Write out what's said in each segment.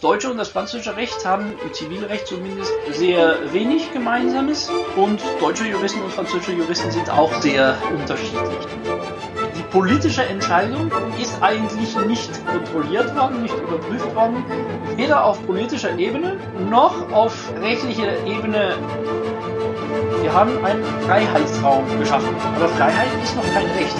Das deutsche und das französische Recht haben im Zivilrecht zumindest sehr wenig Gemeinsames und deutsche Juristen und französische Juristen sind auch sehr unterschiedlich. Die politische Entscheidung ist eigentlich nicht kontrolliert worden, nicht überprüft worden, weder auf politischer Ebene noch auf rechtlicher Ebene. Wir haben einen Freiheitsraum geschaffen, aber Freiheit ist noch kein Recht.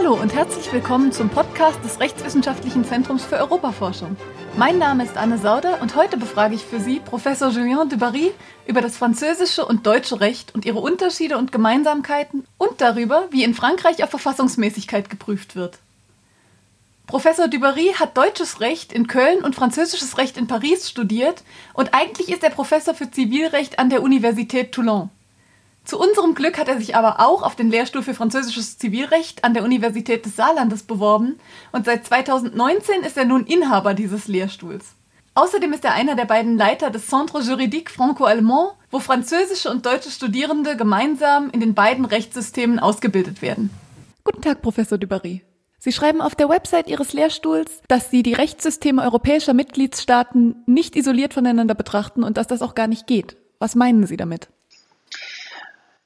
Hallo und herzlich willkommen zum Podcast des Rechtswissenschaftlichen Zentrums für Europaforschung. Mein Name ist Anne Sauder und heute befrage ich für Sie Professor Julien Dubarry über das französische und deutsche Recht und ihre Unterschiede und Gemeinsamkeiten und darüber, wie in Frankreich auf Verfassungsmäßigkeit geprüft wird. Professor Dubarry hat deutsches Recht in Köln und französisches Recht in Paris studiert und eigentlich ist er Professor für Zivilrecht an der Universität Toulon. Zu unserem Glück hat er sich aber auch auf den Lehrstuhl für französisches Zivilrecht an der Universität des Saarlandes beworben und seit 2019 ist er nun Inhaber dieses Lehrstuhls. Außerdem ist er einer der beiden Leiter des Centre Juridique Franco-Allemand, wo französische und deutsche Studierende gemeinsam in den beiden Rechtssystemen ausgebildet werden. Guten Tag, Professor Dubarry. Sie schreiben auf der Website Ihres Lehrstuhls, dass Sie die Rechtssysteme europäischer Mitgliedstaaten nicht isoliert voneinander betrachten und dass das auch gar nicht geht. Was meinen Sie damit?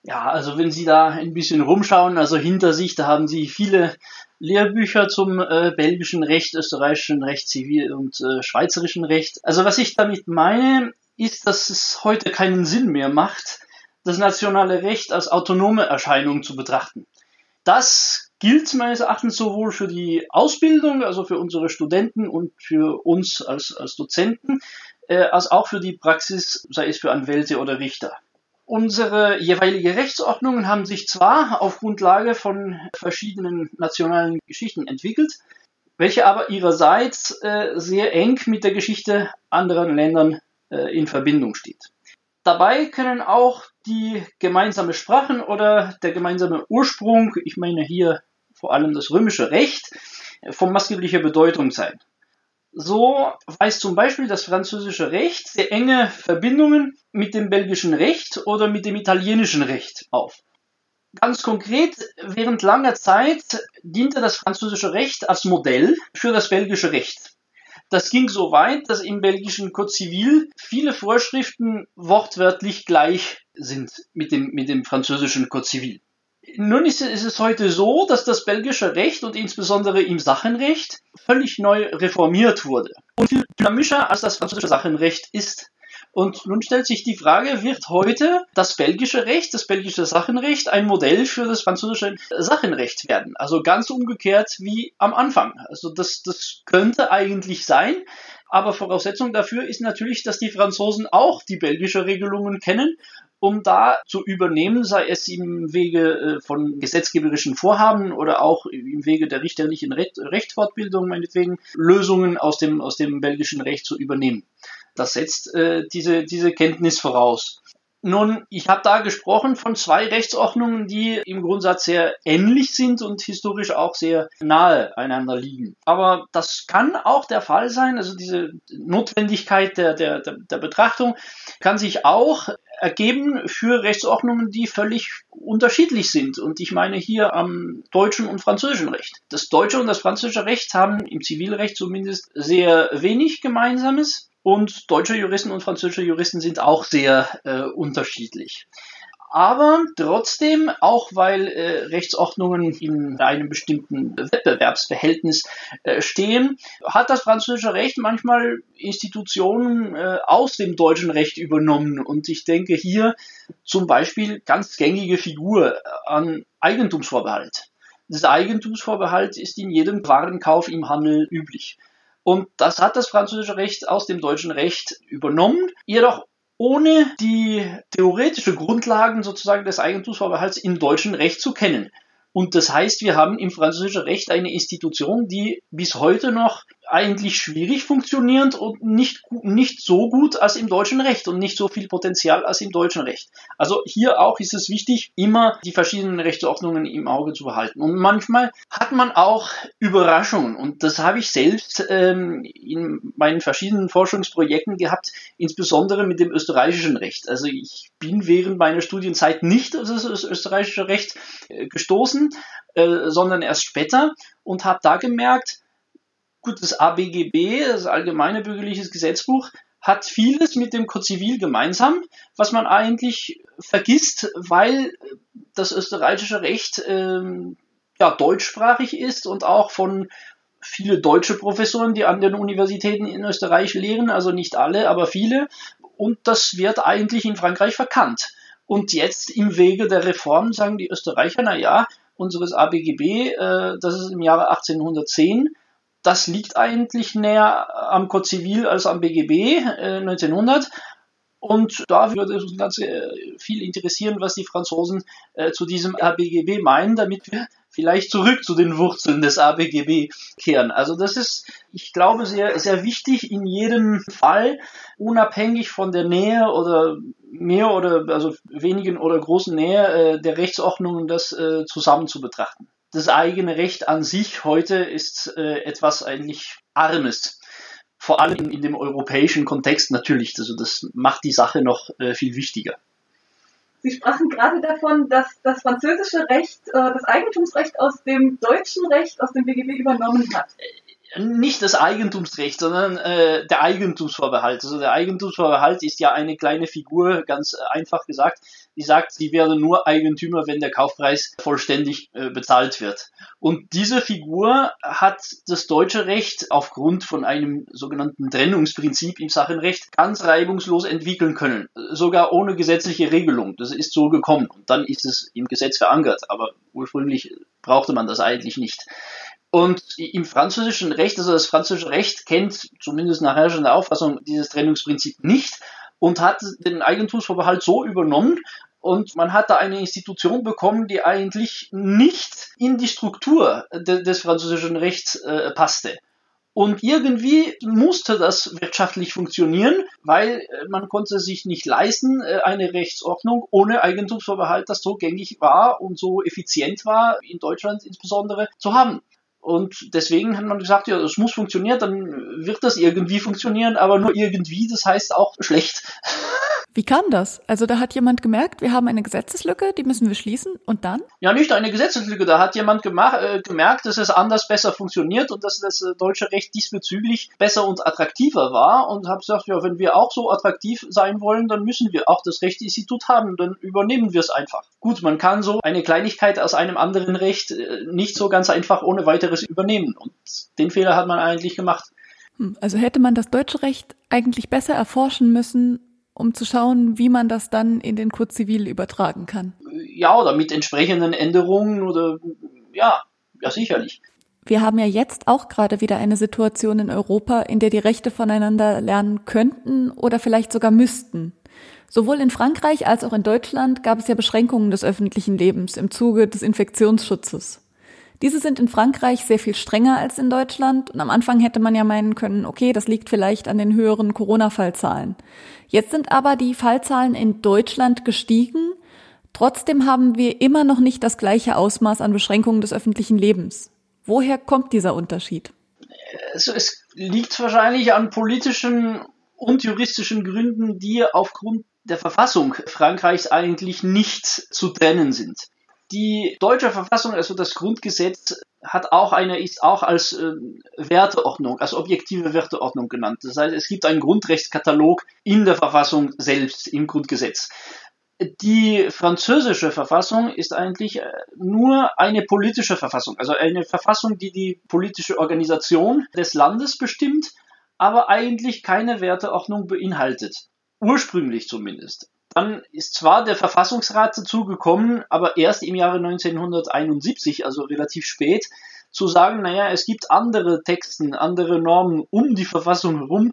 Ja, also wenn Sie da ein bisschen rumschauen, also hinter sich, da haben Sie viele Lehrbücher zum äh, belgischen Recht, österreichischen Recht, Zivil- und äh, schweizerischen Recht. Also was ich damit meine, ist, dass es heute keinen Sinn mehr macht, das nationale Recht als autonome Erscheinung zu betrachten. Das gilt meines Erachtens sowohl für die Ausbildung, also für unsere Studenten und für uns als, als Dozenten, äh, als auch für die Praxis, sei es für Anwälte oder Richter. Unsere jeweilige Rechtsordnungen haben sich zwar auf Grundlage von verschiedenen nationalen Geschichten entwickelt, welche aber ihrerseits äh, sehr eng mit der Geschichte anderer Ländern äh, in Verbindung steht. Dabei können auch die gemeinsame Sprachen oder der gemeinsame Ursprung, ich meine hier vor allem das römische Recht, von maßgeblicher Bedeutung sein. So weist zum Beispiel das französische Recht sehr enge Verbindungen mit dem belgischen Recht oder mit dem italienischen Recht auf. Ganz konkret, während langer Zeit diente das französische Recht als Modell für das belgische Recht. Das ging so weit, dass im belgischen Code Civil viele Vorschriften wortwörtlich gleich sind mit dem, mit dem französischen Code Civil. Nun ist, es heute so, dass das belgische Recht und insbesondere im Sachenrecht völlig neu reformiert wurde und viel dynamischer als das französische Sachenrecht ist. Und nun stellt sich die Frage, wird heute das belgische Recht, das belgische Sachenrecht ein Modell für das französische Sachenrecht werden? Also ganz umgekehrt wie am Anfang. Also das, das könnte eigentlich sein, aber Voraussetzung dafür ist natürlich, dass die Franzosen auch die belgische Regelungen kennen um da zu übernehmen, sei es im Wege äh, von gesetzgeberischen Vorhaben oder auch im Wege der richterlichen Recht, Rechtsfortbildung, meinetwegen, Lösungen aus dem, aus dem belgischen Recht zu übernehmen. Das setzt äh, diese, diese Kenntnis voraus. Nun, ich habe da gesprochen von zwei Rechtsordnungen, die im Grundsatz sehr ähnlich sind und historisch auch sehr nahe einander liegen. Aber das kann auch der Fall sein, also diese Notwendigkeit der, der, der Betrachtung kann sich auch ergeben für Rechtsordnungen, die völlig unterschiedlich sind. Und ich meine hier am deutschen und französischen Recht. Das deutsche und das französische Recht haben im Zivilrecht zumindest sehr wenig Gemeinsames. Und deutsche Juristen und französische Juristen sind auch sehr äh, unterschiedlich. Aber trotzdem, auch weil äh, Rechtsordnungen in einem bestimmten Wettbewerbsverhältnis äh, stehen, hat das französische Recht manchmal Institutionen äh, aus dem deutschen Recht übernommen. Und ich denke hier zum Beispiel ganz gängige Figur an Eigentumsvorbehalt. Das Eigentumsvorbehalt ist in jedem Warenkauf im Handel üblich. Und das hat das französische Recht aus dem deutschen Recht übernommen, jedoch ohne die theoretische Grundlagen sozusagen des Eigentumsvorbehalts im deutschen Recht zu kennen. Und das heißt, wir haben im französischen Recht eine Institution, die bis heute noch eigentlich schwierig funktionierend und nicht, nicht so gut als im deutschen Recht und nicht so viel Potenzial als im deutschen Recht. Also hier auch ist es wichtig, immer die verschiedenen Rechtsordnungen im Auge zu behalten. Und manchmal hat man auch Überraschungen und das habe ich selbst ähm, in meinen verschiedenen Forschungsprojekten gehabt, insbesondere mit dem österreichischen Recht. Also ich bin während meiner Studienzeit nicht auf das österreichische Recht äh, gestoßen, äh, sondern erst später und habe da gemerkt, Gut, das ABGB, das Allgemeine Bürgerliches Gesetzbuch, hat vieles mit dem Code Zivil gemeinsam, was man eigentlich vergisst, weil das österreichische Recht ähm, ja, deutschsprachig ist und auch von viele deutsche Professoren, die an den Universitäten in Österreich lehren, also nicht alle, aber viele. Und das wird eigentlich in Frankreich verkannt. Und jetzt im Wege der Reform sagen die Österreicher, na ja, unseres ABGB, äh, das ist im Jahre 1810, das liegt eigentlich näher am Code Zivil als am BGB äh, 1900. Und da würde uns ganz äh, viel interessieren, was die Franzosen äh, zu diesem ABGB meinen, damit wir vielleicht zurück zu den Wurzeln des ABGB kehren. Also das ist, ich glaube, sehr, sehr wichtig in jedem Fall, unabhängig von der Nähe oder mehr oder also wenigen oder großen Nähe äh, der Rechtsordnungen, das äh, zusammen zu betrachten. Das eigene Recht an sich heute ist äh, etwas eigentlich Armes vor allem in, in, dem europäischen Kontext natürlich. Also das macht die Sache noch äh, viel wichtiger. Sie sprachen gerade davon, dass das französische Recht äh, das Eigentumsrecht aus dem deutschen Recht, aus dem BGB übernommen hat. Nicht das Eigentumsrecht, sondern äh, der Eigentumsvorbehalt. Also der Eigentumsvorbehalt ist ja eine kleine Figur, ganz einfach gesagt, die sagt, sie werden nur Eigentümer, wenn der Kaufpreis vollständig äh, bezahlt wird. Und diese Figur hat das deutsche Recht aufgrund von einem sogenannten Trennungsprinzip im Sachenrecht ganz reibungslos entwickeln können, sogar ohne gesetzliche Regelung. Das ist so gekommen und dann ist es im Gesetz verankert, aber ursprünglich brauchte man das eigentlich nicht. Und im französischen Recht, also das französische Recht kennt zumindest nach herrschender Auffassung dieses Trennungsprinzip nicht und hat den Eigentumsvorbehalt so übernommen, und man hat da eine Institution bekommen, die eigentlich nicht in die Struktur de des französischen Rechts äh, passte. Und irgendwie musste das wirtschaftlich funktionieren, weil äh, man konnte sich nicht leisten, äh, eine Rechtsordnung ohne Eigentumsvorbehalt, das so gängig war und so effizient war, in Deutschland insbesondere, zu haben. Und deswegen hat man gesagt, ja, es muss funktionieren, dann wird das irgendwie funktionieren, aber nur irgendwie, das heißt auch schlecht. Wie kam das? Also da hat jemand gemerkt, wir haben eine Gesetzeslücke, die müssen wir schließen und dann? Ja, nicht eine Gesetzeslücke, da hat jemand gemacht, äh, gemerkt, dass es anders besser funktioniert und dass das äh, deutsche Recht diesbezüglich besser und attraktiver war und habe gesagt, ja, wenn wir auch so attraktiv sein wollen, dann müssen wir auch das Rechtsinstitut haben, dann übernehmen wir es einfach. Gut, man kann so eine Kleinigkeit aus einem anderen Recht äh, nicht so ganz einfach ohne weiteres übernehmen und den Fehler hat man eigentlich gemacht. Hm, also hätte man das deutsche Recht eigentlich besser erforschen müssen um zu schauen, wie man das dann in den Code Zivil übertragen kann. Ja, oder mit entsprechenden Änderungen oder ja, ja sicherlich. Wir haben ja jetzt auch gerade wieder eine Situation in Europa, in der die Rechte voneinander lernen könnten oder vielleicht sogar müssten. Sowohl in Frankreich als auch in Deutschland gab es ja Beschränkungen des öffentlichen Lebens im Zuge des Infektionsschutzes. Diese sind in Frankreich sehr viel strenger als in Deutschland und am Anfang hätte man ja meinen können, okay, das liegt vielleicht an den höheren Corona-Fallzahlen. Jetzt sind aber die Fallzahlen in Deutschland gestiegen. Trotzdem haben wir immer noch nicht das gleiche Ausmaß an Beschränkungen des öffentlichen Lebens. Woher kommt dieser Unterschied? Also es liegt wahrscheinlich an politischen und juristischen Gründen, die aufgrund der Verfassung Frankreichs eigentlich nicht zu trennen sind. Die deutsche Verfassung, also das Grundgesetz, hat auch eine, ist auch als äh, Werteordnung, als objektive Werteordnung genannt. Das heißt, es gibt einen Grundrechtskatalog in der Verfassung selbst, im Grundgesetz. Die französische Verfassung ist eigentlich äh, nur eine politische Verfassung, also eine Verfassung, die die politische Organisation des Landes bestimmt, aber eigentlich keine Werteordnung beinhaltet. Ursprünglich zumindest. Dann ist zwar der Verfassungsrat dazu gekommen, aber erst im Jahre 1971, also relativ spät, zu sagen, naja, es gibt andere Texten, andere Normen um die Verfassung herum,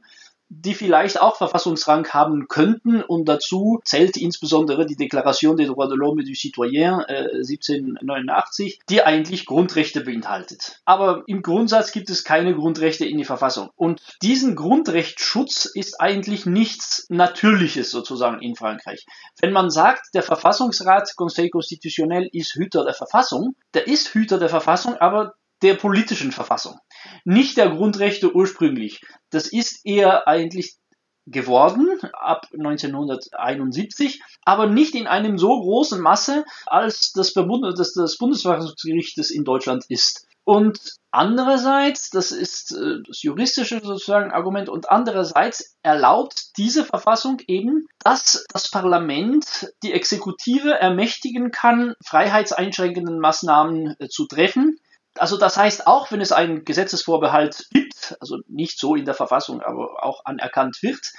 die vielleicht auch Verfassungsrang haben könnten. Und dazu zählt insbesondere die Deklaration des droits de l'homme et du citoyen äh, 1789, die eigentlich Grundrechte beinhaltet. Aber im Grundsatz gibt es keine Grundrechte in die Verfassung. Und diesen Grundrechtsschutz ist eigentlich nichts Natürliches sozusagen in Frankreich. Wenn man sagt, der Verfassungsrat Conseil Constitutionnel ist Hüter der Verfassung, der ist Hüter der Verfassung, aber der politischen Verfassung, nicht der Grundrechte ursprünglich. Das ist eher eigentlich geworden ab 1971, aber nicht in einem so großen Masse, als das, das, das Bundesverfassungsgericht es in Deutschland ist. Und andererseits, das ist äh, das juristische sozusagen Argument, und andererseits erlaubt diese Verfassung eben, dass das Parlament die Exekutive ermächtigen kann, freiheitseinschränkenden Maßnahmen äh, zu treffen. Also das heißt, auch wenn es einen Gesetzesvorbehalt gibt, also nicht so in der Verfassung, aber auch anerkannt wird,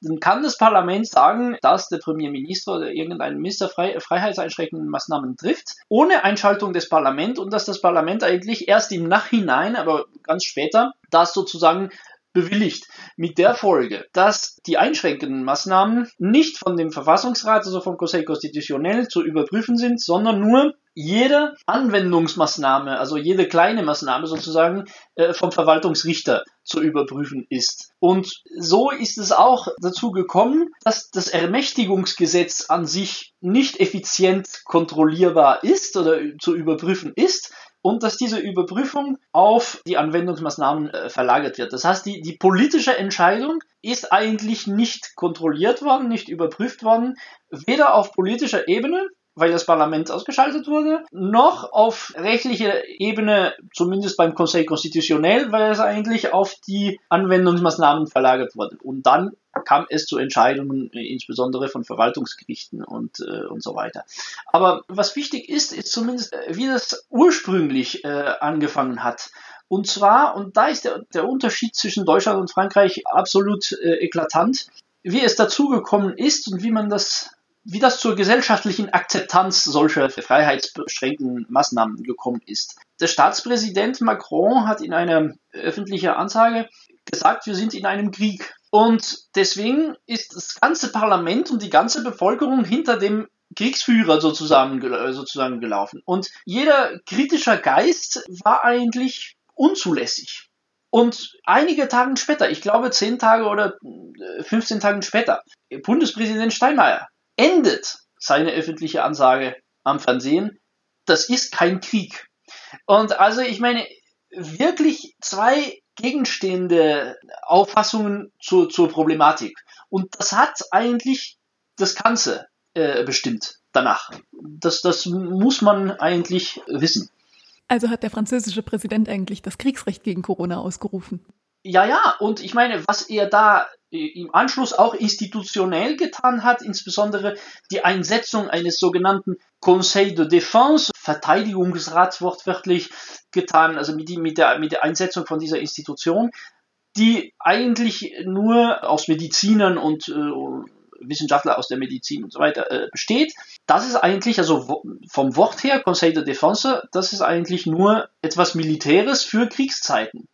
dann kann das Parlament sagen, dass der Premierminister oder irgendein Minister frei, freiheitseinschränkende Maßnahmen trifft, ohne Einschaltung des Parlaments und dass das Parlament eigentlich erst im Nachhinein, aber ganz später, das sozusagen bewilligt. Mit der Folge, dass die einschränkenden Maßnahmen nicht von dem Verfassungsrat, also vom Conseil Constitutionnel zu überprüfen sind, sondern nur jede Anwendungsmaßnahme, also jede kleine Maßnahme sozusagen äh, vom Verwaltungsrichter zu überprüfen ist. Und so ist es auch dazu gekommen, dass das Ermächtigungsgesetz an sich nicht effizient kontrollierbar ist oder zu überprüfen ist, und dass diese Überprüfung auf die Anwendungsmaßnahmen äh, verlagert wird. Das heißt, die, die politische Entscheidung ist eigentlich nicht kontrolliert worden, nicht überprüft worden, weder auf politischer Ebene weil das Parlament ausgeschaltet wurde, noch auf rechtlicher Ebene, zumindest beim Conseil Constitutionnel, weil es eigentlich auf die Anwendungsmaßnahmen verlagert wurde. Und dann kam es zu Entscheidungen, insbesondere von Verwaltungsgerichten und, äh, und so weiter. Aber was wichtig ist, ist zumindest, äh, wie das ursprünglich äh, angefangen hat. Und zwar, und da ist der, der Unterschied zwischen Deutschland und Frankreich absolut äh, eklatant, wie es dazu gekommen ist und wie man das wie das zur gesellschaftlichen Akzeptanz solcher freiheitsbeschränkenden Maßnahmen gekommen ist. Der Staatspräsident Macron hat in einer öffentlichen Ansage gesagt, wir sind in einem Krieg. Und deswegen ist das ganze Parlament und die ganze Bevölkerung hinter dem Kriegsführer sozusagen, sozusagen gelaufen. Und jeder kritischer Geist war eigentlich unzulässig. Und einige Tage später, ich glaube zehn Tage oder 15 Tage später, Bundespräsident Steinmeier endet seine öffentliche Ansage am Fernsehen, das ist kein Krieg. Und also ich meine, wirklich zwei gegenstehende Auffassungen zur, zur Problematik. Und das hat eigentlich das Ganze äh, bestimmt danach. Das, das muss man eigentlich wissen. Also hat der französische Präsident eigentlich das Kriegsrecht gegen Corona ausgerufen. Ja, ja, und ich meine, was er da im Anschluss auch institutionell getan hat, insbesondere die Einsetzung eines sogenannten Conseil de Défense, Verteidigungsrat wortwörtlich getan, also mit, die, mit, der, mit der Einsetzung von dieser Institution, die eigentlich nur aus Medizinern und äh, Wissenschaftler aus der Medizin und so weiter äh, besteht. Das ist eigentlich, also vom Wort her, Conseil de Défense, das ist eigentlich nur etwas Militäres für Kriegszeiten.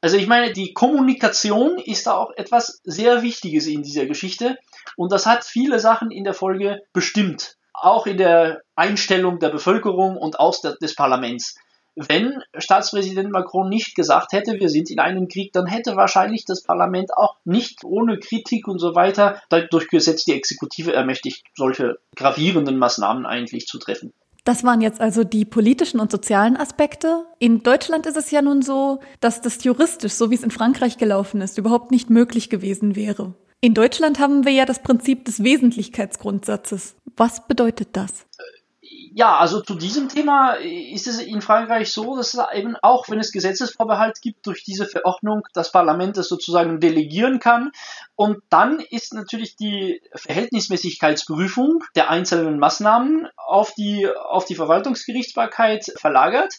Also ich meine, die Kommunikation ist da auch etwas sehr Wichtiges in dieser Geschichte und das hat viele Sachen in der Folge bestimmt, auch in der Einstellung der Bevölkerung und aus der, des Parlaments. Wenn Staatspräsident Macron nicht gesagt hätte, wir sind in einem Krieg, dann hätte wahrscheinlich das Parlament auch nicht ohne Kritik und so weiter durchgesetzt, die Exekutive ermächtigt, solche gravierenden Maßnahmen eigentlich zu treffen. Das waren jetzt also die politischen und sozialen Aspekte. In Deutschland ist es ja nun so, dass das juristisch, so wie es in Frankreich gelaufen ist, überhaupt nicht möglich gewesen wäre. In Deutschland haben wir ja das Prinzip des Wesentlichkeitsgrundsatzes. Was bedeutet das? Ja, also zu diesem Thema ist es in Frankreich so, dass eben auch, wenn es Gesetzesvorbehalt gibt, durch diese Verordnung das Parlament es sozusagen delegieren kann. Und dann ist natürlich die Verhältnismäßigkeitsprüfung der einzelnen Maßnahmen auf die, auf die Verwaltungsgerichtsbarkeit verlagert.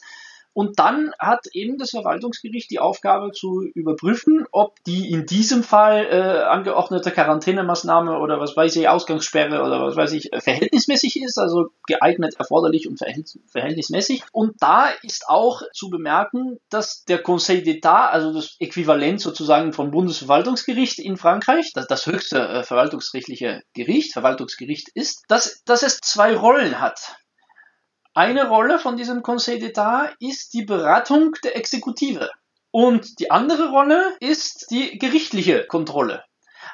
Und dann hat eben das Verwaltungsgericht die Aufgabe zu überprüfen, ob die in diesem Fall äh, angeordnete Quarantänemaßnahme oder was weiß ich, Ausgangssperre oder was weiß ich, verhältnismäßig ist, also geeignet, erforderlich und verhältnismäßig. Und da ist auch zu bemerken, dass der Conseil d'État, also das Äquivalent sozusagen vom Bundesverwaltungsgericht in Frankreich, das, das höchste äh, verwaltungsrechtliche Gericht, Verwaltungsgericht ist, dass, dass es zwei Rollen hat. Eine Rolle von diesem Conseil d'État ist die Beratung der Exekutive. Und die andere Rolle ist die gerichtliche Kontrolle.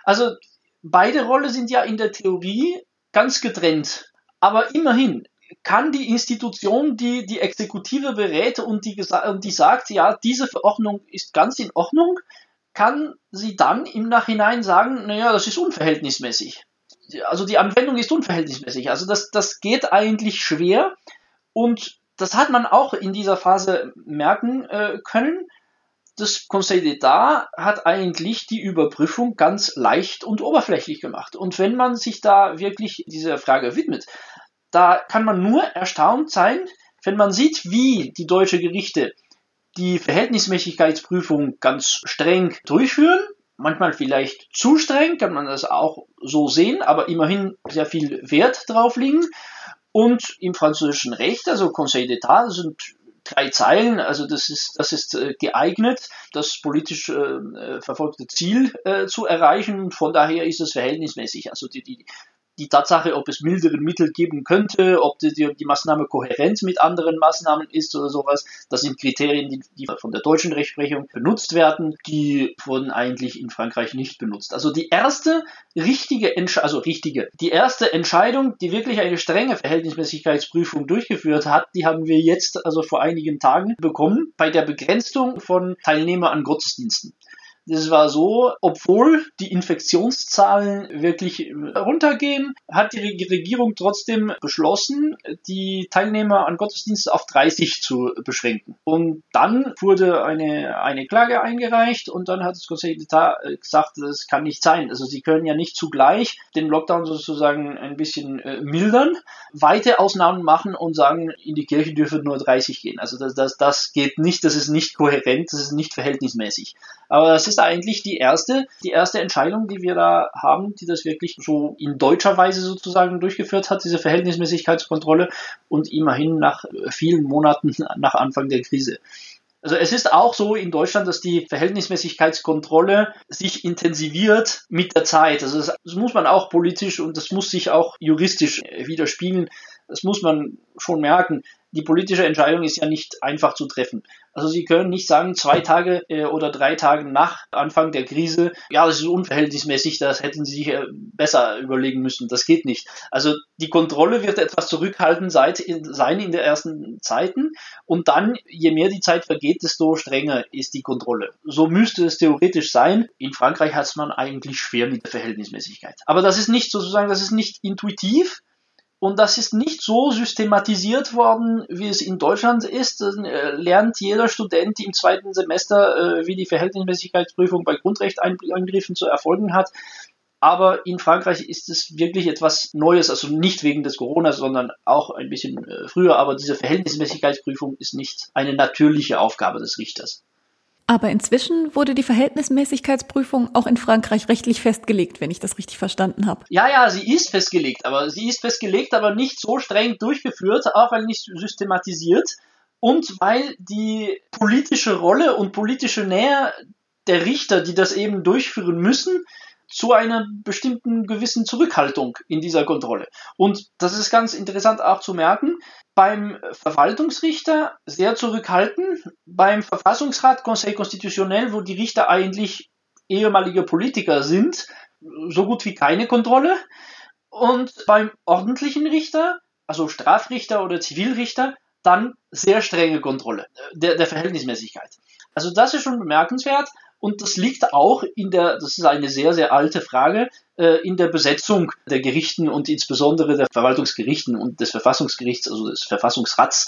Also beide Rollen sind ja in der Theorie ganz getrennt. Aber immerhin kann die Institution, die die Exekutive berät und die, und die sagt, ja, diese Verordnung ist ganz in Ordnung, kann sie dann im Nachhinein sagen, naja, das ist unverhältnismäßig. Also die Anwendung ist unverhältnismäßig. Also das, das geht eigentlich schwer. Und das hat man auch in dieser Phase merken äh, können. Das Conseil d'État hat eigentlich die Überprüfung ganz leicht und oberflächlich gemacht. Und wenn man sich da wirklich dieser Frage widmet, da kann man nur erstaunt sein, wenn man sieht, wie die deutsche Gerichte die Verhältnismäßigkeitsprüfung ganz streng durchführen. Manchmal vielleicht zu streng, kann man das auch so sehen, aber immerhin sehr viel Wert drauf liegen. Und im französischen Recht, also Conseil d'État, sind drei Zeilen, also das ist, das ist äh, geeignet, das politisch äh, verfolgte Ziel äh, zu erreichen. Von daher ist es verhältnismäßig. Also die, die, die Tatsache, ob es mildere Mittel geben könnte, ob die, die, Maßnahme kohärent mit anderen Maßnahmen ist oder sowas, das sind Kriterien, die, die von der deutschen Rechtsprechung benutzt werden, die wurden eigentlich in Frankreich nicht benutzt. Also die erste richtige, Entsch also richtige, die erste Entscheidung, die wirklich eine strenge Verhältnismäßigkeitsprüfung durchgeführt hat, die haben wir jetzt also vor einigen Tagen bekommen bei der Begrenzung von Teilnehmern an Gottesdiensten. Das war so, obwohl die Infektionszahlen wirklich runtergehen, hat die Regierung trotzdem beschlossen, die Teilnehmer an Gottesdiensten auf 30 zu beschränken. Und dann wurde eine, eine Klage eingereicht und dann hat das Conseil d'État äh, gesagt, das kann nicht sein. Also sie können ja nicht zugleich den Lockdown sozusagen ein bisschen äh, mildern, weite Ausnahmen machen und sagen, in die Kirche dürfen nur 30 gehen. Also das, das, das geht nicht, das ist nicht kohärent, das ist nicht verhältnismäßig. Aber das ist ist eigentlich die erste, die erste Entscheidung, die wir da haben, die das wirklich so in deutscher Weise sozusagen durchgeführt hat, diese Verhältnismäßigkeitskontrolle und immerhin nach vielen Monaten nach Anfang der Krise. Also es ist auch so in Deutschland, dass die Verhältnismäßigkeitskontrolle sich intensiviert mit der Zeit. Also das, das muss man auch politisch und das muss sich auch juristisch widerspiegeln. Das muss man schon merken die politische Entscheidung ist ja nicht einfach zu treffen. Also Sie können nicht sagen, zwei Tage äh, oder drei Tage nach Anfang der Krise, ja, das ist unverhältnismäßig, das hätten Sie sich äh, besser überlegen müssen. Das geht nicht. Also die Kontrolle wird etwas zurückhaltend sein in der ersten Zeiten und dann, je mehr die Zeit vergeht, desto strenger ist die Kontrolle. So müsste es theoretisch sein. In Frankreich hat man eigentlich schwer mit der Verhältnismäßigkeit. Aber das ist nicht sozusagen, das ist nicht intuitiv, und das ist nicht so systematisiert worden, wie es in Deutschland ist. Dann äh, lernt jeder Student im zweiten Semester, äh, wie die Verhältnismäßigkeitsprüfung bei Grundrechteingriffen zu erfolgen hat. Aber in Frankreich ist es wirklich etwas Neues, also nicht wegen des Corona, sondern auch ein bisschen äh, früher. Aber diese Verhältnismäßigkeitsprüfung ist nicht eine natürliche Aufgabe des Richters. Aber inzwischen wurde die Verhältnismäßigkeitsprüfung auch in Frankreich rechtlich festgelegt, wenn ich das richtig verstanden habe. Ja, ja, sie ist festgelegt, aber sie ist festgelegt, aber nicht so streng durchgeführt, auch weil nicht systematisiert und weil die politische Rolle und politische Nähe der Richter, die das eben durchführen müssen, zu einer bestimmten gewissen Zurückhaltung in dieser Kontrolle. Und das ist ganz interessant auch zu merken, beim Verwaltungsrichter sehr zurückhaltend, beim Verfassungsrat Conseil Constitutionnel, wo die Richter eigentlich ehemalige Politiker sind, so gut wie keine Kontrolle. Und beim ordentlichen Richter, also Strafrichter oder Zivilrichter, dann sehr strenge Kontrolle der, der Verhältnismäßigkeit. Also das ist schon bemerkenswert. Und das liegt auch in der, das ist eine sehr, sehr alte Frage, äh, in der Besetzung der Gerichten und insbesondere der Verwaltungsgerichten und des Verfassungsgerichts, also des Verfassungsrats,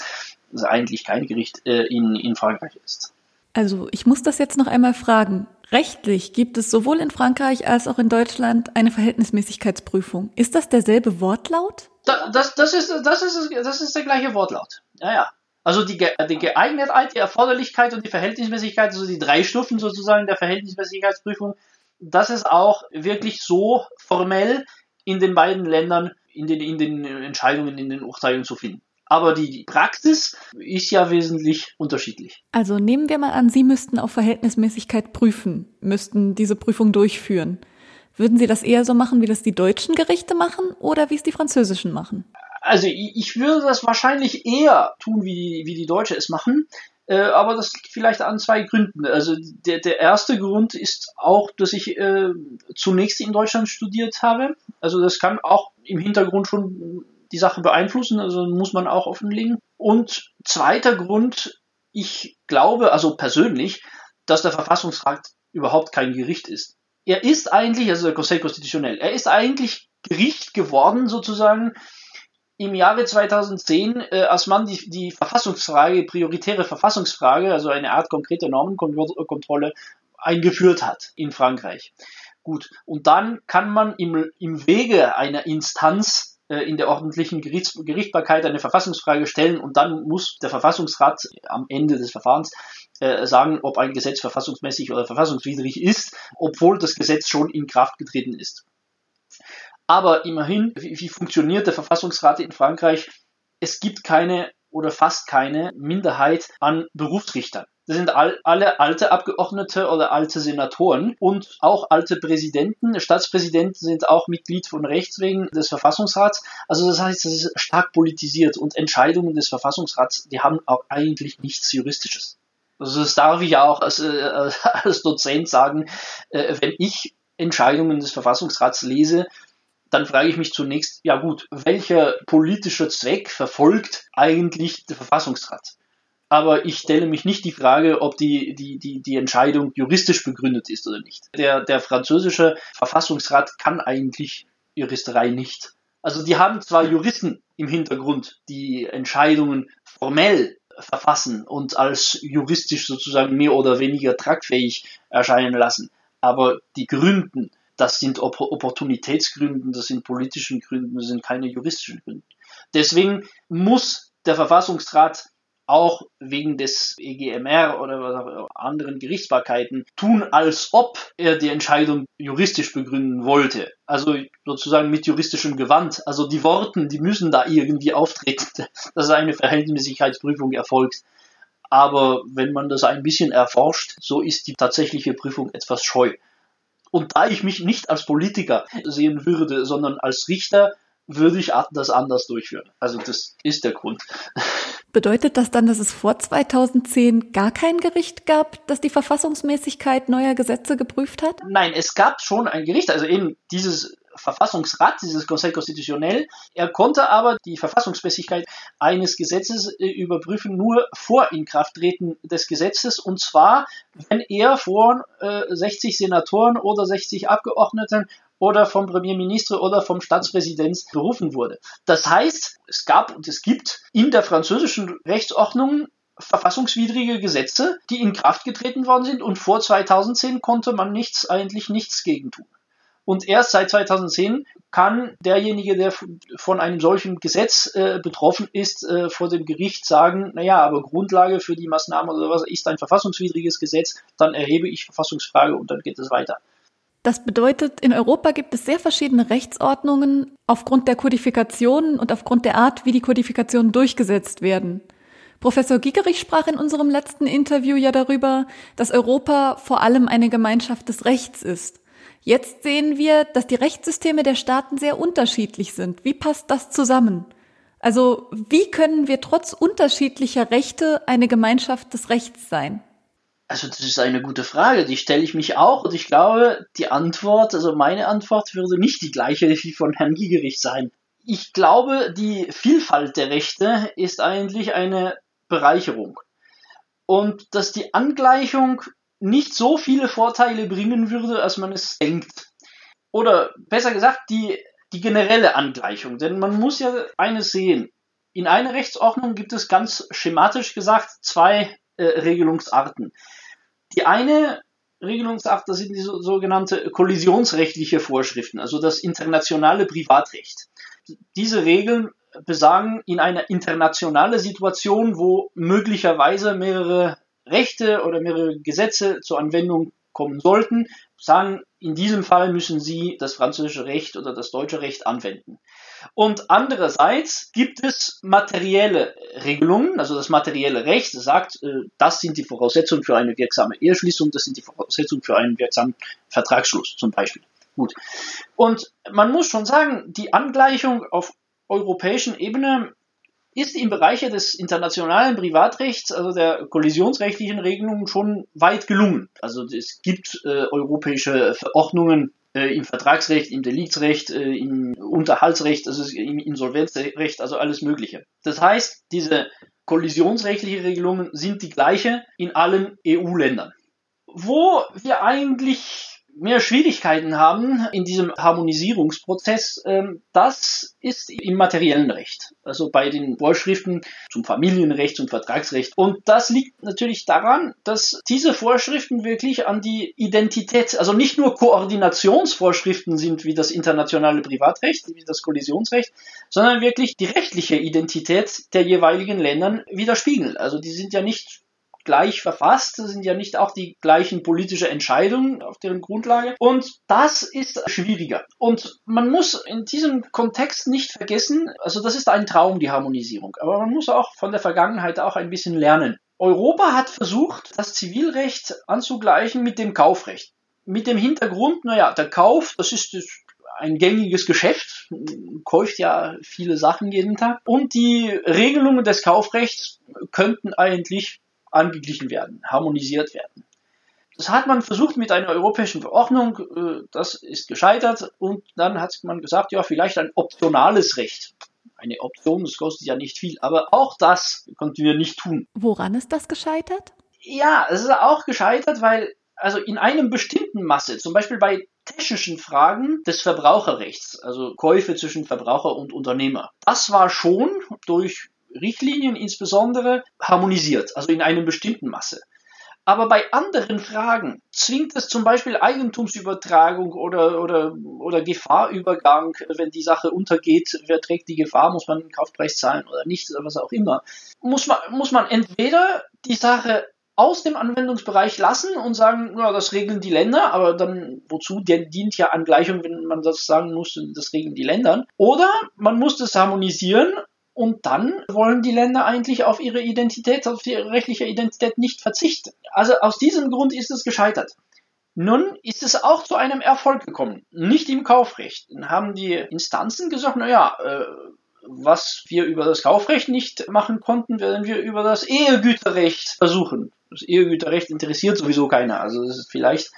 das eigentlich kein Gericht äh, in, in Frankreich ist. Also ich muss das jetzt noch einmal fragen. Rechtlich gibt es sowohl in Frankreich als auch in Deutschland eine Verhältnismäßigkeitsprüfung. Ist das derselbe Wortlaut? Da, das, das, ist, das, ist, das ist der gleiche Wortlaut. Ja, ja. Also die, die Geeignetheit, die Erforderlichkeit und die Verhältnismäßigkeit, also die drei Stufen sozusagen der Verhältnismäßigkeitsprüfung, das ist auch wirklich so formell in den beiden Ländern in den, in den Entscheidungen, in den Urteilen zu finden. Aber die Praxis ist ja wesentlich unterschiedlich. Also nehmen wir mal an, Sie müssten auf Verhältnismäßigkeit prüfen, müssten diese Prüfung durchführen. Würden Sie das eher so machen, wie das die deutschen Gerichte machen oder wie es die französischen machen? Also ich würde das wahrscheinlich eher tun, wie die, wie die Deutsche es machen. Äh, aber das liegt vielleicht an zwei Gründen. Also der, der erste Grund ist auch, dass ich äh, zunächst in Deutschland studiert habe. Also das kann auch im Hintergrund schon die Sache beeinflussen, also muss man auch offenlegen. Und zweiter Grund, ich glaube, also persönlich, dass der Verfassungsrat überhaupt kein Gericht ist. Er ist eigentlich, also der Conseil Constitutionnel, er ist eigentlich Gericht geworden sozusagen im Jahre 2010, äh, als man die, die Verfassungsfrage, prioritäre Verfassungsfrage, also eine Art konkrete Normenkontrolle eingeführt hat in Frankreich. Gut, und dann kann man im, im Wege einer Instanz äh, in der ordentlichen Gerichts Gerichtbarkeit eine Verfassungsfrage stellen und dann muss der Verfassungsrat am Ende des Verfahrens äh, sagen, ob ein Gesetz verfassungsmäßig oder verfassungswidrig ist, obwohl das Gesetz schon in Kraft getreten ist. Aber immerhin, wie, wie funktioniert der Verfassungsrat in Frankreich? Es gibt keine oder fast keine Minderheit an Berufsrichtern. Das sind all, alle alte Abgeordnete oder alte Senatoren und auch alte Präsidenten. Staatspräsidenten sind auch Mitglied von Rechts wegen des Verfassungsrats. Also das heißt, das ist stark politisiert und Entscheidungen des Verfassungsrats, die haben auch eigentlich nichts Juristisches. Also das darf ich auch als, äh, als Dozent sagen, äh, wenn ich Entscheidungen des Verfassungsrats lese, dann frage ich mich zunächst, ja gut, welcher politische Zweck verfolgt eigentlich der Verfassungsrat? aber ich stelle mich nicht die Frage, ob die, die, die, die Entscheidung juristisch begründet ist oder nicht. Der, der französische Verfassungsrat kann eigentlich Juristerei nicht. Also die haben zwar Juristen im Hintergrund, die Entscheidungen formell verfassen und als juristisch sozusagen mehr oder weniger tragfähig erscheinen lassen, aber die Gründen, das sind Opportunitätsgründen, das sind politischen Gründen, das sind keine juristischen Gründe. Deswegen muss der Verfassungsrat auch wegen des EGMR oder anderen Gerichtsbarkeiten tun, als ob er die Entscheidung juristisch begründen wollte. Also sozusagen mit juristischem Gewand. Also die Worten, die müssen da irgendwie auftreten, dass eine Verhältnismäßigkeitsprüfung erfolgt. Aber wenn man das ein bisschen erforscht, so ist die tatsächliche Prüfung etwas scheu. Und da ich mich nicht als Politiker sehen würde, sondern als Richter, würde ich das anders durchführen. Also das ist der Grund. Bedeutet das dann, dass es vor 2010 gar kein Gericht gab, das die Verfassungsmäßigkeit neuer Gesetze geprüft hat? Nein, es gab schon ein Gericht, also eben dieses Verfassungsrat, dieses Conseil Constitutionnel. Er konnte aber die Verfassungsmäßigkeit eines Gesetzes äh, überprüfen nur vor Inkrafttreten des Gesetzes und zwar, wenn er vor äh, 60 Senatoren oder 60 Abgeordneten oder vom Premierminister oder vom Staatspräsident berufen wurde. Das heißt, es gab und es gibt in der französischen Rechtsordnung verfassungswidrige Gesetze, die in Kraft getreten worden sind und vor 2010 konnte man nichts, eigentlich nichts gegen tun. Und erst seit 2010 kann derjenige, der von einem solchen Gesetz äh, betroffen ist, äh, vor dem Gericht sagen, naja, aber Grundlage für die Maßnahme oder was ist ein verfassungswidriges Gesetz, dann erhebe ich Verfassungsfrage und dann geht es weiter. Das bedeutet, in Europa gibt es sehr verschiedene Rechtsordnungen aufgrund der Kodifikationen und aufgrund der Art, wie die Kodifikationen durchgesetzt werden. Professor Gigerich sprach in unserem letzten Interview ja darüber, dass Europa vor allem eine Gemeinschaft des Rechts ist. Jetzt sehen wir, dass die Rechtssysteme der Staaten sehr unterschiedlich sind. Wie passt das zusammen? Also wie können wir trotz unterschiedlicher Rechte eine Gemeinschaft des Rechts sein? Also das ist eine gute Frage, die stelle ich mich auch und ich glaube, die Antwort, also meine Antwort würde nicht die gleiche wie von Herrn Gigerich sein. Ich glaube, die Vielfalt der Rechte ist eigentlich eine Bereicherung. Und dass die Angleichung nicht so viele Vorteile bringen würde, als man es denkt. Oder besser gesagt, die, die generelle Angleichung. Denn man muss ja eines sehen. In einer Rechtsordnung gibt es ganz schematisch gesagt zwei äh, Regelungsarten. Die eine Regelungsart, das sind die so, sogenannte kollisionsrechtliche Vorschriften, also das internationale Privatrecht. Diese Regeln besagen in einer internationalen Situation, wo möglicherweise mehrere Rechte oder mehrere Gesetze zur Anwendung kommen sollten, sagen, in diesem Fall müssen Sie das französische Recht oder das deutsche Recht anwenden. Und andererseits gibt es materielle Regelungen, also das materielle Recht sagt, äh, das sind die Voraussetzungen für eine wirksame Eheschließung, das sind die Voraussetzungen für einen wirksamen Vertragsschluss zum Beispiel. Gut. Und man muss schon sagen, die Angleichung auf europäischen Ebene ist im Bereich des internationalen Privatrechts, also der kollisionsrechtlichen Regelungen, schon weit gelungen. Also es gibt äh, europäische Verordnungen äh, im Vertragsrecht, im Deliktsrecht, äh, im Unterhaltsrecht, also im Insolvenzrecht, also alles Mögliche. Das heißt, diese kollisionsrechtlichen Regelungen sind die gleiche in allen EU-Ländern. Wo wir eigentlich mehr Schwierigkeiten haben in diesem Harmonisierungsprozess, ähm, das ist im materiellen Recht, also bei den Vorschriften zum Familienrecht, zum Vertragsrecht. Und das liegt natürlich daran, dass diese Vorschriften wirklich an die Identität, also nicht nur Koordinationsvorschriften sind wie das internationale Privatrecht, wie das Kollisionsrecht, sondern wirklich die rechtliche Identität der jeweiligen Ländern widerspiegeln. Also die sind ja nicht gleich verfasst. Das sind ja nicht auch die gleichen politische Entscheidungen auf deren Grundlage. Und das ist schwieriger. Und man muss in diesem Kontext nicht vergessen, also das ist ein Traum, die Harmonisierung. Aber man muss auch von der Vergangenheit auch ein bisschen lernen. Europa hat versucht, das Zivilrecht anzugleichen mit dem Kaufrecht. Mit dem Hintergrund, naja, der Kauf, das ist ein gängiges Geschäft, kauft ja viele Sachen jeden Tag. Und die Regelungen des Kaufrechts könnten eigentlich angeglichen werden, harmonisiert werden. Das hat man versucht mit einer europäischen Verordnung, äh, das ist gescheitert und dann hat man gesagt, ja, vielleicht ein optionales Recht. Eine Option, das kostet ja nicht viel, aber auch das konnten wir nicht tun. Woran ist das gescheitert? Ja, es ist auch gescheitert, weil also in einem bestimmten Masse, zum Beispiel bei technischen Fragen des Verbraucherrechts, also Käufe zwischen Verbraucher und Unternehmer, das war schon durch Richtlinien insbesondere harmonisiert, also in einem bestimmten Maße. Aber bei anderen Fragen zwingt es zum Beispiel Eigentumsübertragung oder, oder, oder Gefahrübergang, wenn die Sache untergeht, wer trägt die Gefahr, muss man den Kaufpreis zahlen oder nicht, oder was auch immer. Muss man, muss man entweder die Sache aus dem Anwendungsbereich lassen und sagen, ja, das regeln die Länder, aber dann wozu? Der dient ja Angleichung, wenn man das sagen muss, das regeln die Länder. Oder man muss das harmonisieren und dann wollen die Länder eigentlich auf ihre Identität, auf ihre rechtliche Identität nicht verzichten. Also aus diesem Grund ist es gescheitert. Nun ist es auch zu einem Erfolg gekommen. Nicht im Kaufrecht. Dann haben die Instanzen gesagt, naja, äh, was wir über das Kaufrecht nicht machen konnten, werden wir über das Ehegüterrecht versuchen. Das Ehegüterrecht interessiert sowieso keiner. Also es ist vielleicht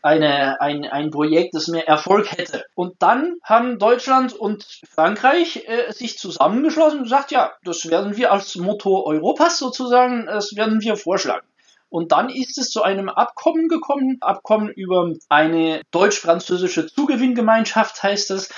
eine, ein, ein Projekt, das mehr Erfolg hätte. Und dann haben Deutschland und Frankreich äh, sich zusammengeschlossen und gesagt, ja, das werden wir als Motor Europas sozusagen, das werden wir vorschlagen. Und dann ist es zu einem Abkommen gekommen, Abkommen über eine deutsch-französische Zugewinngemeinschaft heißt es.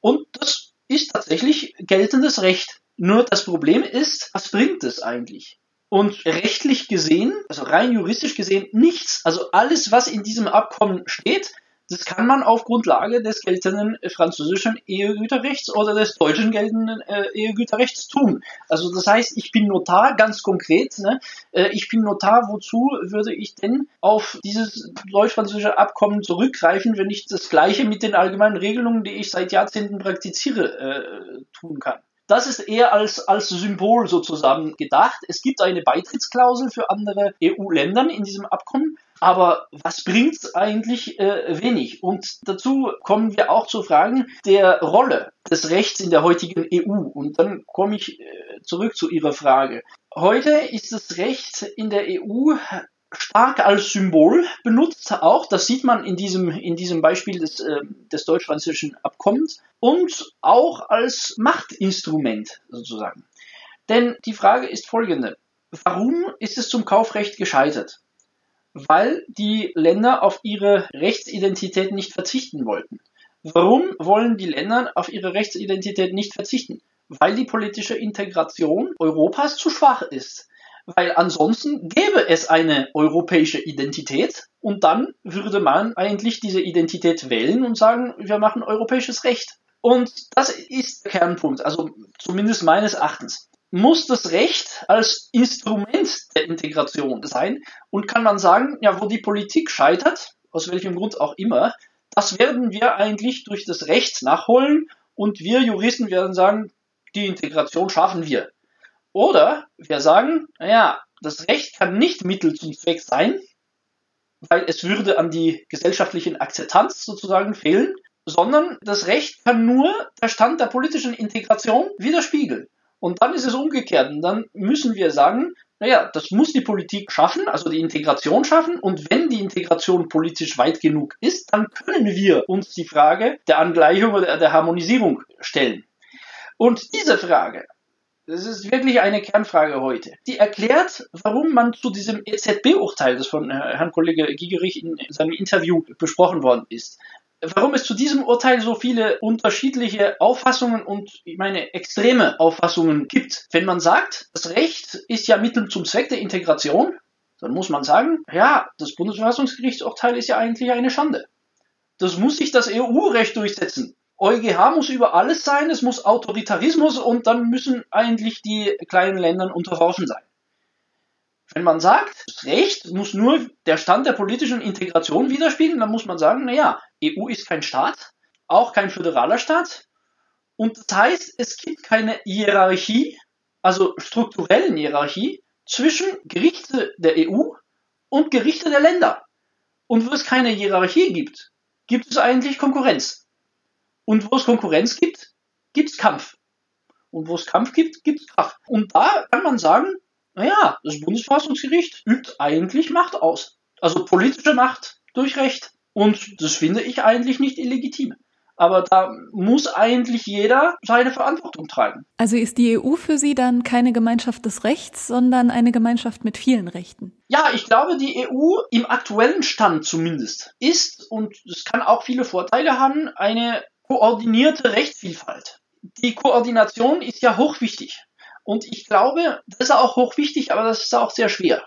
Und das ist tatsächlich geltendes Recht. Nur das Problem ist, was bringt es eigentlich? Und rechtlich gesehen, also rein juristisch gesehen, nichts. Also alles, was in diesem Abkommen steht, das kann man auf Grundlage des geltenden französischen Ehegüterrechts oder des deutschen geltenden äh, Ehegüterrechts tun. Also das heißt, ich bin Notar, ganz konkret, ne? Äh, ich bin Notar, wozu würde ich denn auf dieses deutsch-französische Abkommen zurückgreifen, wenn ich das gleiche mit den allgemeinen Regelungen, die ich seit Jahrzehnten praktiziere, äh, tun kann? Das ist eher als, als Symbol sozusagen gedacht. Es gibt eine Beitrittsklausel für andere EU-Länder in diesem Abkommen. Aber was bringt's eigentlich äh, wenig? Und dazu kommen wir auch zu Fragen der Rolle des Rechts in der heutigen EU. Und dann komme ich äh, zurück zu Ihrer Frage. Heute ist das Recht in der EU stark als Symbol benutzt, auch das sieht man in diesem, in diesem Beispiel des, äh, des deutsch-französischen Abkommens und auch als Machtinstrument sozusagen. Denn die Frage ist folgende. Warum ist es zum Kaufrecht gescheitert? Weil die Länder auf ihre Rechtsidentität nicht verzichten wollten. Warum wollen die Länder auf ihre Rechtsidentität nicht verzichten? Weil die politische Integration Europas zu schwach ist weil ansonsten gäbe es eine europäische Identität und dann würde man eigentlich diese Identität wählen und sagen, wir machen europäisches Recht. Und das ist der Kernpunkt, also zumindest meines Erachtens. Muss das Recht als Instrument der Integration sein und kann man sagen, ja, wo die Politik scheitert, aus welchem Grund auch immer, das werden wir eigentlich durch das Recht nachholen und wir Juristen werden sagen, die Integration schaffen wir. Oder wir sagen, naja, das Recht kann nicht Mittel zum Zweck sein, weil es würde an die gesellschaftlichen Akzeptanz sozusagen fehlen, sondern das Recht kann nur der Stand der politischen Integration widerspiegeln. Und dann ist es umgekehrt. Und dann müssen wir sagen, naja, das muss die Politik schaffen, also die Integration schaffen. Und wenn die Integration politisch weit genug ist, dann können wir uns die Frage der Angleichung oder der Harmonisierung stellen. Und diese Frage, Das ist wirklich eine Kernfrage heute. Die erklärt, warum man zu diesem EZB-Urteil, das von Herrn Kollege Gigerich in seinem Interview besprochen worden ist, warum es zu diesem Urteil so viele unterschiedliche Auffassungen und ich meine extreme Auffassungen gibt. Wenn man sagt, das Recht ist ja Mittel zum Zweck der Integration, dann muss man sagen, ja, das Bundesverfassungsgerichtsurteil ist ja eigentlich eine Schande. Das muss sich das EU-Recht durchsetzen. EuGH muss über alles sein, es muss Autoritarismus und dann müssen eigentlich die kleinen Länder unterworfen sein. Wenn man sagt, das Recht muss nur der Stand der politischen Integration widerspiegeln, dann muss man sagen, naja, EU ist kein Staat, auch kein föderaler Staat. Und das heißt, es gibt keine Hierarchie, also strukturellen Hierarchie zwischen Gerichte der EU und Gerichte der Länder. Und wo es keine Hierarchie gibt, gibt es eigentlich Konkurrenz. Und wo es Konkurrenz gibt, gibt es Kampf. Und wo es Kampf gibt, gibt es Krach. Und da kann man sagen, naja, das Bundesverfassungsgericht übt eigentlich Macht aus. Also politische Macht durch Recht. Und das finde ich eigentlich nicht illegitim. Aber da muss eigentlich jeder seine Verantwortung tragen. Also ist die EU für Sie dann keine Gemeinschaft des Rechts, sondern eine Gemeinschaft mit vielen Rechten? Ja, ich glaube, die EU im aktuellen Stand zumindest ist, und es kann auch viele Vorteile haben, eine koordinierte Rechtsvielfalt. Die Koordination ist ja hochwichtig. Und ich glaube, das ist auch hochwichtig, aber das ist auch sehr schwer.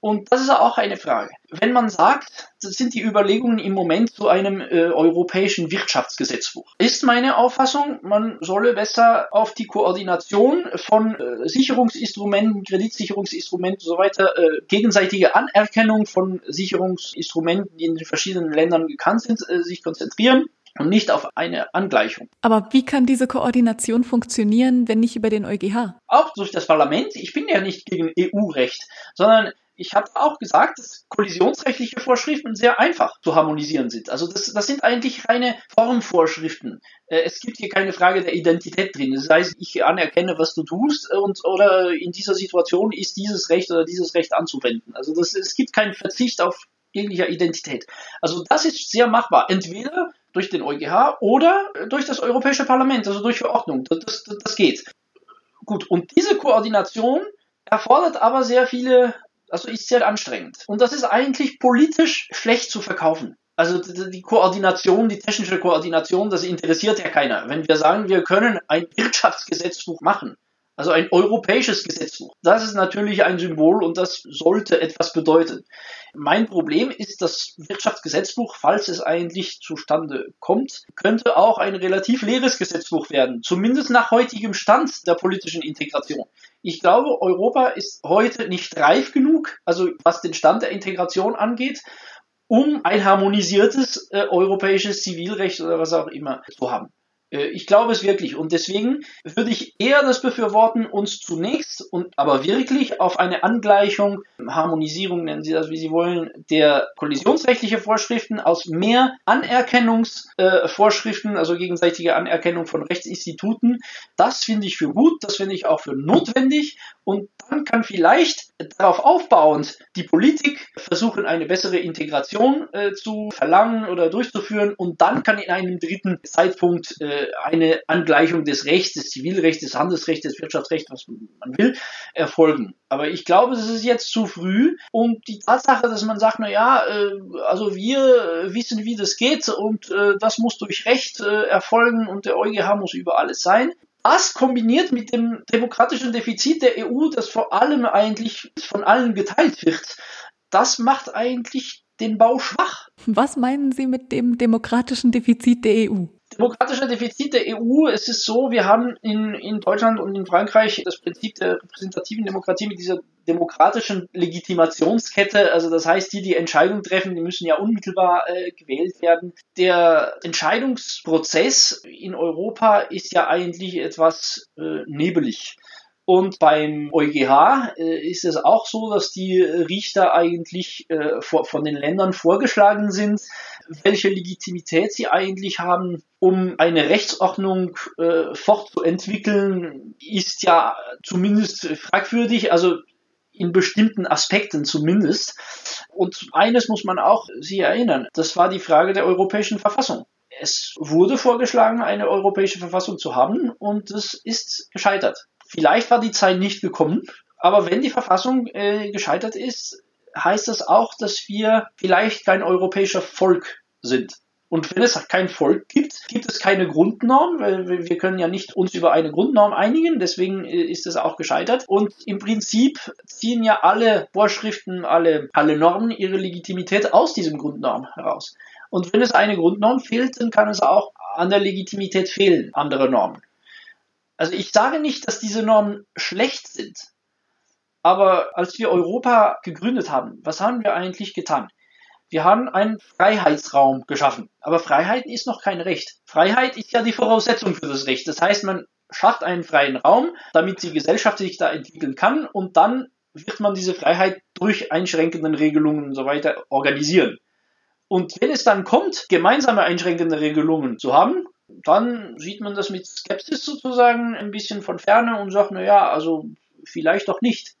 Und das ist auch eine Frage. Wenn man sagt, das sind die Überlegungen im Moment zu einem äh, europäischen Wirtschaftsgesetzbuch, ist meine Auffassung, man solle besser auf die Koordination von äh, Sicherungsinstrumenten, Kreditsicherungsinstrumenten und so weiter, äh, gegenseitige Anerkennung von Sicherungsinstrumenten, die in den verschiedenen Ländern gekannt sind, äh, sich konzentrieren und nicht auf eine Angleichung. Aber wie kann diese Koordination funktionieren, wenn nicht über den EuGH? Auch durch das Parlament. Ich bin ja nicht gegen EU-Recht, sondern ich habe auch gesagt, dass kollisionsrechtliche Vorschriften sehr einfach zu harmonisieren sind. Also das, das sind eigentlich reine Formvorschriften. Äh, es gibt hier keine Frage der Identität drin. Das heißt, ich anerkenne, was du tust und oder in dieser Situation ist dieses Recht oder dieses Recht anzuwenden. Also das, es gibt keinen Verzicht auf jeglicher Identität. Also das ist sehr machbar. Entweder durch den EuGH oder durch das Europäische Parlament, also durch Verordnung. Das, das, das geht. Gut, und diese Koordination erfordert aber sehr viele, also ist sehr anstrengend. Und das ist eigentlich politisch schlecht zu verkaufen. Also die Koordination, die technische Koordination, das interessiert ja keiner. Wenn wir sagen, wir können ein Wirtschaftsgesetzbuch machen, also ein europäisches Gesetzbuch. Das ist natürlich ein Symbol und das sollte etwas bedeuten. Mein Problem ist, das Wirtschaftsgesetzbuch, falls es eigentlich zustande kommt, könnte auch ein relativ leeres Gesetzbuch werden, zumindest nach heutigem Stand der politischen Integration. Ich glaube, Europa ist heute nicht reif genug, also was den Stand der Integration angeht, um ein harmonisiertes äh, europäisches Zivilrecht oder was auch immer zu haben. Äh, ich glaube es wirklich. Und deswegen würde ich eher das befürworten, uns zunächst und aber wirklich auf eine Angleichung, Harmonisierung nennen Sie das, wie Sie wollen, der kollisionsrechtliche Vorschriften aus mehr Anerkennungsvorschriften, also gegenseitige Anerkennung von Rechtsinstituten. Das finde ich für gut, das finde ich auch für notwendig. Und dann kann vielleicht darauf aufbauend die Politik versuchen, eine bessere Integration äh, zu verlangen oder durchzuführen. Und dann kann in einem dritten Zeitpunkt äh, eine Angleichung des Rechts, des Zivilrechts, des Handelsrechts, des Wirtschaftsrechts, was man will, erfolgen. Aber ich glaube, das ist jetzt zu früh. Und die Tatsache, dass man sagt, na ja, äh, also wir wissen, wie das geht und äh, das muss durch Recht äh, erfolgen und der EuGH muss über alles sein. Das kombiniert mit dem demokratischen Defizit der EU, das vor allem eigentlich von allen geteilt wird, das macht eigentlich den Bau schwach. Was meinen Sie mit dem demokratischen Defizit der EU? Demokratische Defizit der EU, es ist so, wir haben in, in Deutschland und in Frankreich das Prinzip der repräsentativen Demokratie mit dieser demokratischen Legitimationskette, also das heißt, die, die Entscheidungen treffen, die müssen ja unmittelbar äh, gewählt werden. Der Entscheidungsprozess in Europa ist ja eigentlich etwas äh, nebelig. Und beim EuGH äh, ist es auch so, dass die Richter eigentlich äh, vor, von den Ländern vorgeschlagen sind, welche Legitimität sie eigentlich haben, um eine Rechtsordnung äh, fortzuentwickeln, ist ja zumindest fragwürdig, also in bestimmten Aspekten zumindest. Und eines muss man auch sich erinnern, das war die Frage der europäischen Verfassung. Es wurde vorgeschlagen, eine europäische Verfassung zu haben und es ist gescheitert Vielleicht war die Zeit nicht gekommen, aber wenn die Verfassung äh, gescheitert ist, heißt das auch, dass wir vielleicht kein europäischer Volk sind. Und wenn es kein Volk gibt, gibt es keine Grundnorm, weil wir können ja nicht uns über eine Grundnorm einigen, deswegen äh, ist es auch gescheitert. Und im Prinzip ziehen ja alle Vorschriften, alle, alle Normen ihre Legitimität aus diesem Grundnorm heraus. Und wenn es eine Grundnorm fehlt, dann kann es auch an der Legitimität fehlen, andere Normen. Also ich sage nicht, dass diese Normen schlecht sind, aber als wir Europa gegründet haben, was haben wir eigentlich getan? Wir haben einen Freiheitsraum geschaffen. Aber Freiheit ist noch kein Recht. Freiheit ist ja die Voraussetzung für das Recht. Das heißt, man schafft einen freien Raum, damit die Gesellschaft sich da entwickeln kann und dann wird man diese Freiheit durch einschränkende Regelungen und so weiter organisieren. Und wenn es dann kommt, gemeinsame einschränkende Regelungen zu haben, dann sieht man das mit Skepsis sozusagen ein bisschen von ferne und sagt, na ja, also vielleicht doch nicht.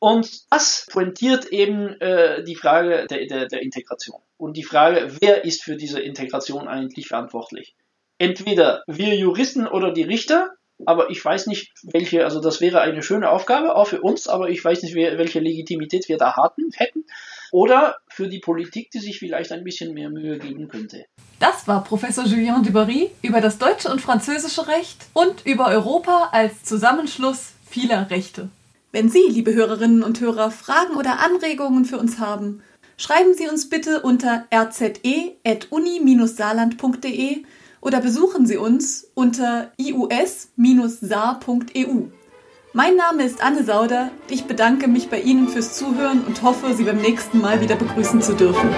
Und das pointiert eben äh, die Frage der, der, der Integration. Und die Frage, wer ist für diese Integration eigentlich verantwortlich? Entweder wir Juristen oder die Richter, aber ich weiß nicht, welche, also das wäre eine schöne Aufgabe, auch für uns, aber ich weiß nicht, welche Legitimität wir da hatten, hätten. Oder für die Politik, die sich vielleicht ein bisschen mehr Mühe geben könnte. Das war Professor Julien Dubarry über das deutsche und französische Recht und über Europa als Zusammenschluss vieler Rechte. Wenn Sie, liebe Hörerinnen und Hörer, Fragen oder Anregungen für uns haben, schreiben Sie uns bitte unter rze.uni-saarland.de oder besuchen Sie uns unter ius-saar.eu. Mein Name ist Anne Sauder. Ich bedanke mich bei Ihnen fürs Zuhören und hoffe, Sie beim nächsten Mal wieder begrüßen zu dürfen.